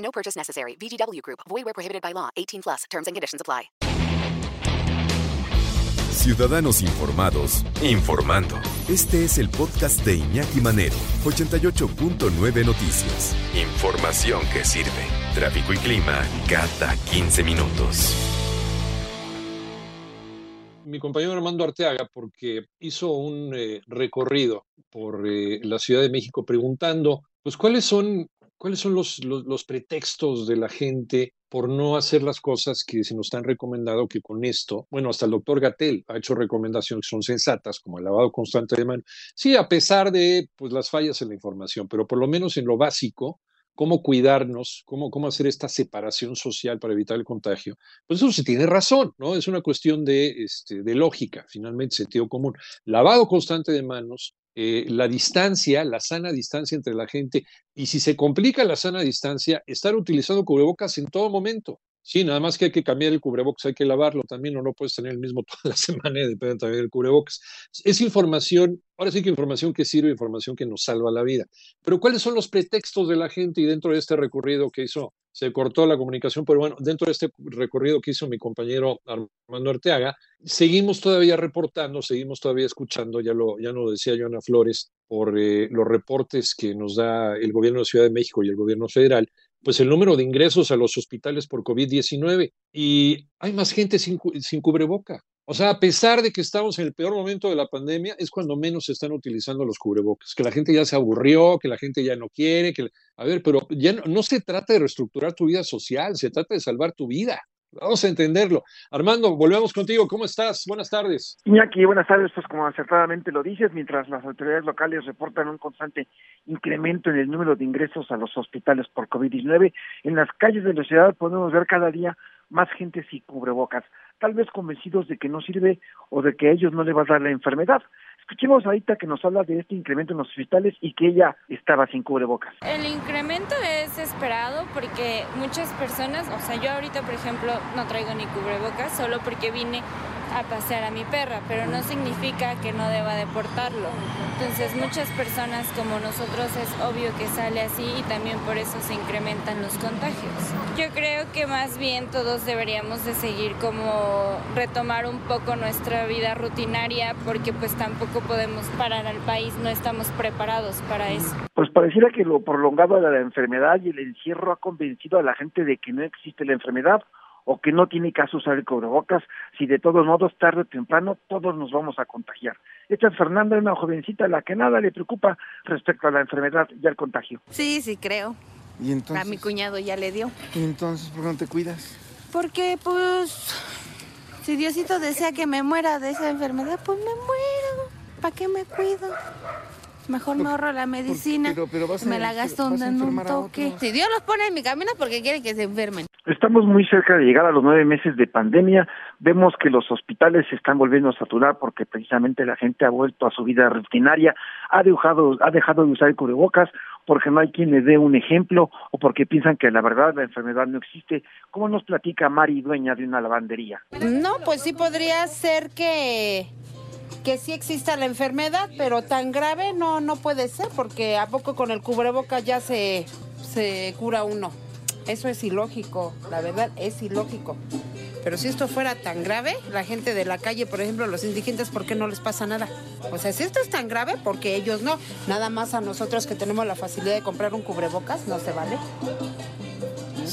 No purchase necessary. VGW Group. Void where prohibited by law. 18 plus. Terms and conditions apply. Ciudadanos informados, informando. Este es el podcast de Iñaki Manero, 88.9 Noticias. Información que sirve. Tráfico y clima cada 15 minutos. mi compañero Armando Arteaga, porque hizo un eh, recorrido por eh, la Ciudad de México preguntando, pues, cuáles son, cuáles son los, los, pretextos de la gente por no hacer las cosas que se nos han recomendado que con esto, bueno, hasta el doctor Gatel ha hecho recomendaciones que son sensatas, como el lavado constante de manos. Sí, a pesar de pues, las fallas en la información, pero por lo menos en lo básico, cómo cuidarnos, cómo, cómo hacer esta separación social para evitar el contagio, pues eso se tiene razón, ¿no? Es una cuestión de, este, de lógica, finalmente, sentido común. Lavado constante de manos, eh, la distancia, la sana distancia entre la gente, y si se complica la sana distancia, estar utilizando cubrebocas en todo momento. Sí, nada más que hay que cambiar el cubrebocas, hay que lavarlo también, o no puedes tener el mismo toda la semana, depende también del cubrebocas. Es información, ahora sí que información que sirve, información que nos salva la vida. Pero ¿cuáles son los pretextos de la gente y dentro de este recorrido que hizo? Se cortó la comunicación, pero bueno, dentro de este recorrido que hizo mi compañero Armando Arteaga, seguimos todavía reportando, seguimos todavía escuchando, ya lo, ya lo decía Joana Flores, por eh, los reportes que nos da el gobierno de Ciudad de México y el gobierno federal, pues el número de ingresos a los hospitales por COVID-19 y hay más gente sin, sin, cubreboca. O sea, a pesar de que estamos en el peor momento de la pandemia, es cuando menos se están utilizando los cubrebocas, que la gente ya se aburrió, que la gente ya no quiere, que, a ver, pero ya no, no se trata de reestructurar tu vida social, se trata de salvar tu vida. Vamos a entenderlo. Armando, volvemos contigo. ¿Cómo estás? Buenas tardes. Iñaki, buenas tardes. Pues como acertadamente lo dices, mientras las autoridades locales reportan un constante incremento en el número de ingresos a los hospitales por COVID-19, en las calles de la ciudad podemos ver cada día más gente sin cubrebocas, tal vez convencidos de que no sirve o de que a ellos no le va a dar la enfermedad. Escuchemos ahorita que nos habla de este incremento en los hospitales y que ella estaba sin cubrebocas. El incremento es esperado porque muchas personas, o sea, yo ahorita, por ejemplo, no traigo ni cubrebocas solo porque vine a pasear a mi perra, pero no significa que no deba deportarlo. Entonces muchas personas como nosotros es obvio que sale así y también por eso se incrementan los contagios. Yo creo que más bien todos deberíamos de seguir como retomar un poco nuestra vida rutinaria porque pues tampoco podemos parar al país, no estamos preparados para eso. Pues pareciera que lo prolongado de la enfermedad y el encierro ha convencido a la gente de que no existe la enfermedad o que no tiene caso usar el cubrebocas, si de todos modos, tarde o temprano, todos nos vamos a contagiar. Esta es Fernanda, una jovencita a la que nada le preocupa respecto a la enfermedad y al contagio. Sí, sí, creo. ¿Y entonces? A mi cuñado ya le dio. ¿Y entonces por qué no te cuidas? Porque, pues, si Diosito desea que me muera de esa enfermedad, pues me muero. ¿Para qué me cuido? Mejor me ahorro la medicina, pero, pero me la gasto en un toque. Si Dios los pone en mi camino porque quiere que se enfermen. Estamos muy cerca de llegar a los nueve meses de pandemia. Vemos que los hospitales se están volviendo a saturar porque precisamente la gente ha vuelto a su vida rutinaria, ha dejado, ha dejado de usar el cubrebocas porque no hay quien le dé un ejemplo o porque piensan que la verdad la enfermedad no existe. ¿Cómo nos platica Mari, dueña de una lavandería? No, pues sí podría ser que que sí exista la enfermedad, pero tan grave no no puede ser porque a poco con el cubrebocas ya se se cura uno. Eso es ilógico, la verdad es ilógico. Pero si esto fuera tan grave, la gente de la calle, por ejemplo, los indigentes, ¿por qué no les pasa nada? O sea, si esto es tan grave, porque ellos no. Nada más a nosotros que tenemos la facilidad de comprar un cubrebocas, no se vale.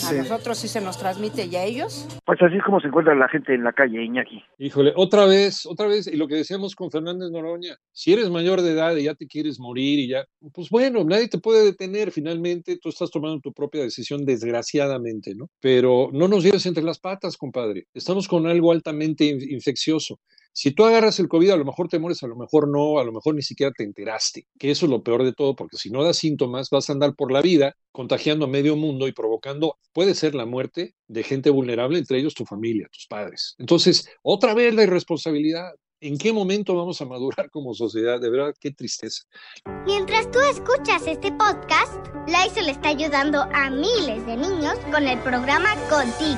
A nosotros sí se nos transmite y a ellos. Pues así es como se encuentra la gente en la calle, Iñaki. Híjole, otra vez, otra vez, y lo que decíamos con Fernández Noroña, si eres mayor de edad y ya te quieres morir y ya, pues bueno, nadie te puede detener finalmente, tú estás tomando tu propia decisión, desgraciadamente, ¿no? Pero no nos lleves entre las patas, compadre. Estamos con algo altamente infeccioso. Si tú agarras el COVID, a lo mejor te mueres, a lo mejor no, a lo mejor ni siquiera te enteraste, que eso es lo peor de todo, porque si no das síntomas, vas a andar por la vida contagiando a medio mundo y provocando, puede ser la muerte de gente vulnerable, entre ellos tu familia, tus padres. Entonces, otra vez la irresponsabilidad. ¿En qué momento vamos a madurar como sociedad? De verdad, qué tristeza. Mientras tú escuchas este podcast, Lysol está ayudando a miles de niños con el programa Contigo,